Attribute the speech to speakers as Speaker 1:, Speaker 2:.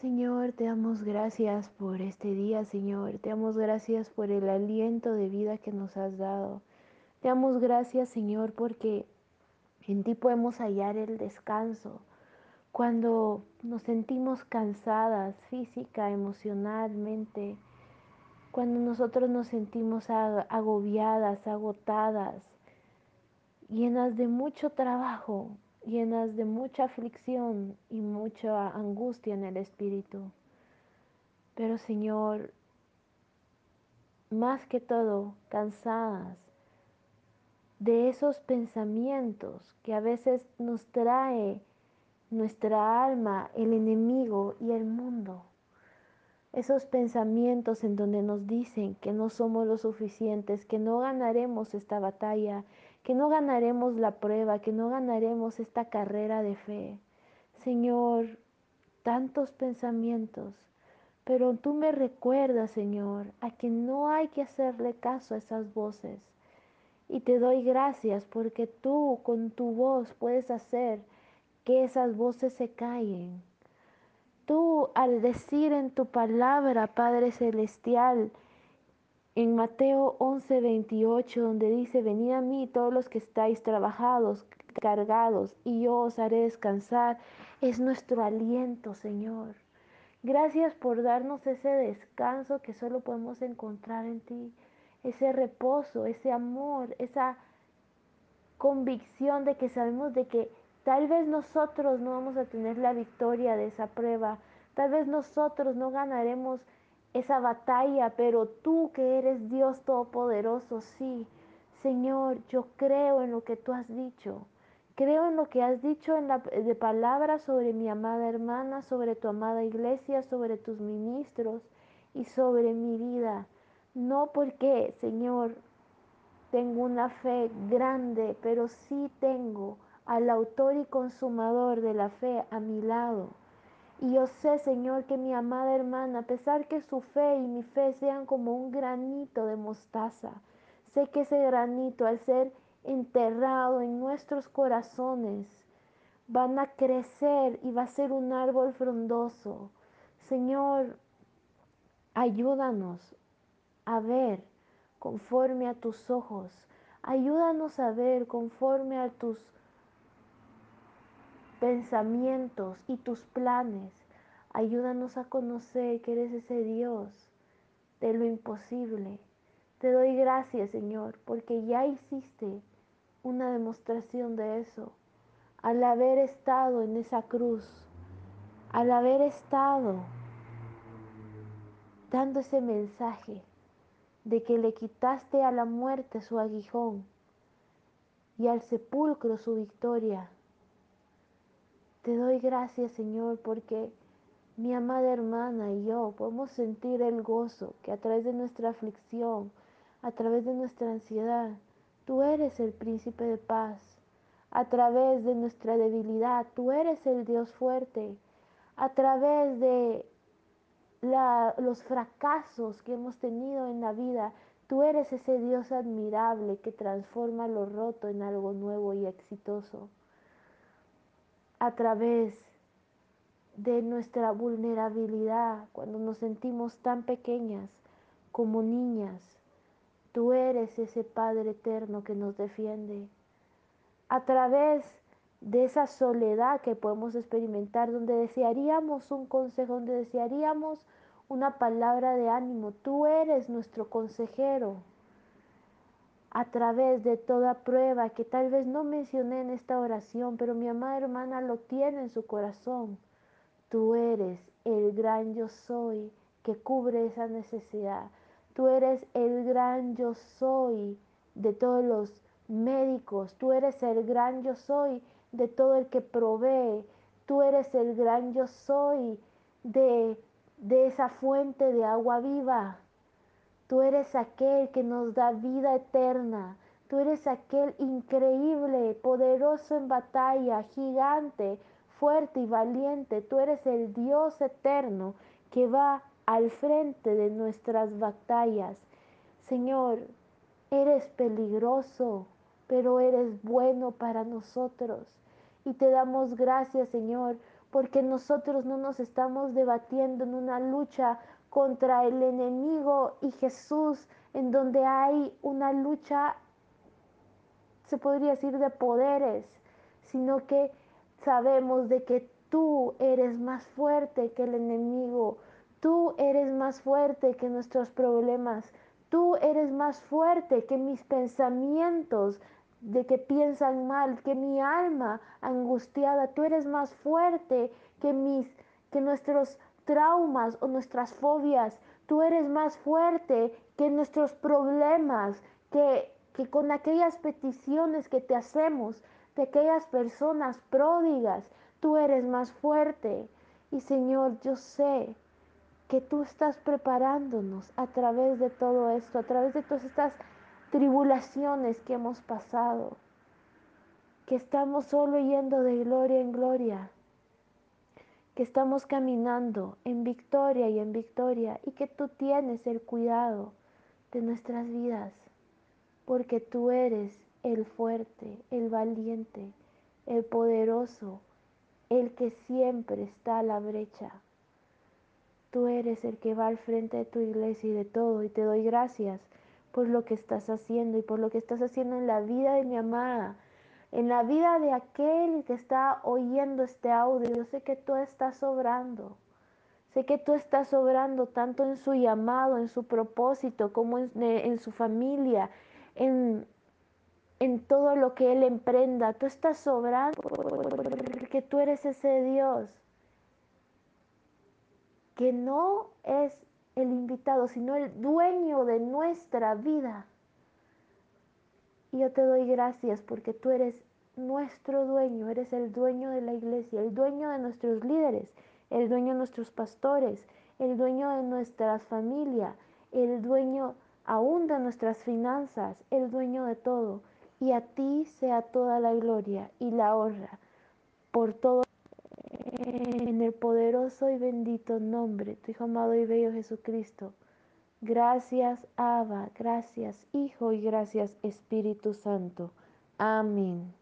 Speaker 1: Señor, te damos gracias por este día, Señor. Te damos gracias por el aliento de vida que nos has dado. Te damos gracias, Señor, porque en ti podemos hallar el descanso. Cuando nos sentimos cansadas física, emocionalmente, cuando nosotros nos sentimos agobiadas, agotadas, llenas de mucho trabajo, llenas de mucha aflicción y mucha angustia en el espíritu. Pero Señor, más que todo, cansadas de esos pensamientos que a veces nos trae nuestra alma, el enemigo y el mundo. Esos pensamientos en donde nos dicen que no somos lo suficientes, que no ganaremos esta batalla, que no ganaremos la prueba, que no ganaremos esta carrera de fe. Señor, tantos pensamientos, pero tú me recuerdas, Señor, a que no hay que hacerle caso a esas voces. Y te doy gracias porque tú con tu voz puedes hacer que esas voces se callen. Tú al decir en tu palabra, Padre Celestial, en Mateo 11, 28, donde dice, venid a mí todos los que estáis trabajados, cargados, y yo os haré descansar, es nuestro aliento, Señor. Gracias por darnos ese descanso que solo podemos encontrar en ti, ese reposo, ese amor, esa convicción de que sabemos de que tal vez nosotros no vamos a tener la victoria de esa prueba, tal vez nosotros no ganaremos esa batalla, pero tú que eres Dios Todopoderoso, sí, Señor, yo creo en lo que tú has dicho. Creo en lo que has dicho en la, de palabras sobre mi amada hermana, sobre tu amada iglesia, sobre tus ministros y sobre mi vida. No porque, Señor, tengo una fe grande, pero sí tengo al autor y consumador de la fe a mi lado y yo sé, Señor, que mi amada hermana, a pesar que su fe y mi fe sean como un granito de mostaza, sé que ese granito al ser enterrado en nuestros corazones, van a crecer y va a ser un árbol frondoso. Señor, ayúdanos a ver conforme a tus ojos. Ayúdanos a ver conforme a tus pensamientos y tus planes. Ayúdanos a conocer que eres ese Dios de lo imposible. Te doy gracias, Señor, porque ya hiciste una demostración de eso. Al haber estado en esa cruz, al haber estado dando ese mensaje de que le quitaste a la muerte su aguijón y al sepulcro su victoria te doy gracias, Señor, porque mi amada hermana y yo podemos sentir el gozo que a través de nuestra aflicción, a través de nuestra ansiedad, tú eres el príncipe de paz. A través de nuestra debilidad, tú eres el Dios fuerte. A través de los fracasos que hemos tenido en la vida, tú eres ese Dios admirable que transforma lo roto en algo nuevo y exitoso a través de nuestra vulnerabilidad, cuando nos sentimos tan pequeñas como niñas. Tú eres ese Padre eterno que nos defiende. A través de esa soledad que podemos experimentar, donde desearíamos un consejo, donde desearíamos una palabra de ánimo. Tú eres nuestro consejero a través de toda prueba que tal vez no mencioné en esta oración, pero mi amada hermana lo tiene en su corazón. Tú eres el gran yo soy que cubre esa necesidad. Tú eres el gran yo soy de todos los médicos. Tú eres el gran yo soy de todo el que provee. Tú eres el gran yo soy de, de esa fuente de agua viva. Tú eres aquel que nos da vida eterna. Tú eres aquel increíble, poderoso en batalla, gigante, fuerte y valiente. Tú eres el Dios eterno que va al frente de nuestras batallas. Señor, eres peligroso, pero eres bueno para nosotros. Y te damos gracias, Señor, porque nosotros no nos estamos debatiendo en una lucha contra el enemigo y Jesús, en donde hay una lucha, se podría decir, de poderes, sino que sabemos de que tú eres más fuerte que el enemigo, tú eres más fuerte que nuestros problemas, tú eres más fuerte que mis pensamientos de que piensan mal, que mi alma angustiada, tú eres más fuerte que mis que nuestros traumas o nuestras fobias, tú eres más fuerte que nuestros problemas, que, que con aquellas peticiones que te hacemos, de aquellas personas pródigas, tú eres más fuerte. Y Señor, yo sé que tú estás preparándonos a través de todo esto, a través de todas estas tribulaciones que hemos pasado, que estamos solo yendo de gloria en gloria, que estamos caminando en victoria y en victoria y que tú tienes el cuidado de nuestras vidas, porque tú eres el fuerte, el valiente, el poderoso, el que siempre está a la brecha. Tú eres el que va al frente de tu iglesia y de todo, y te doy gracias por lo que estás haciendo y por lo que estás haciendo en la vida de mi amada, en la vida de aquel que está oyendo este audio. Yo sé que tú estás obrando. Sé que tú estás obrando tanto en su llamado, en su propósito, como en, en su familia, en, en todo lo que Él emprenda. Tú estás sobrando porque tú eres ese Dios que no es el invitado, sino el dueño de nuestra vida. Y yo te doy gracias porque tú eres nuestro dueño, eres el dueño de la iglesia, el dueño de nuestros líderes, el dueño de nuestros pastores, el dueño de nuestras familias, el dueño aún de nuestras finanzas, el dueño de todo y a ti sea toda la gloria y la honra por todo en el poderoso y bendito nombre tu Hijo amado y bello Jesucristo. Gracias, Abba, gracias, Hijo, y gracias, Espíritu Santo. Amén.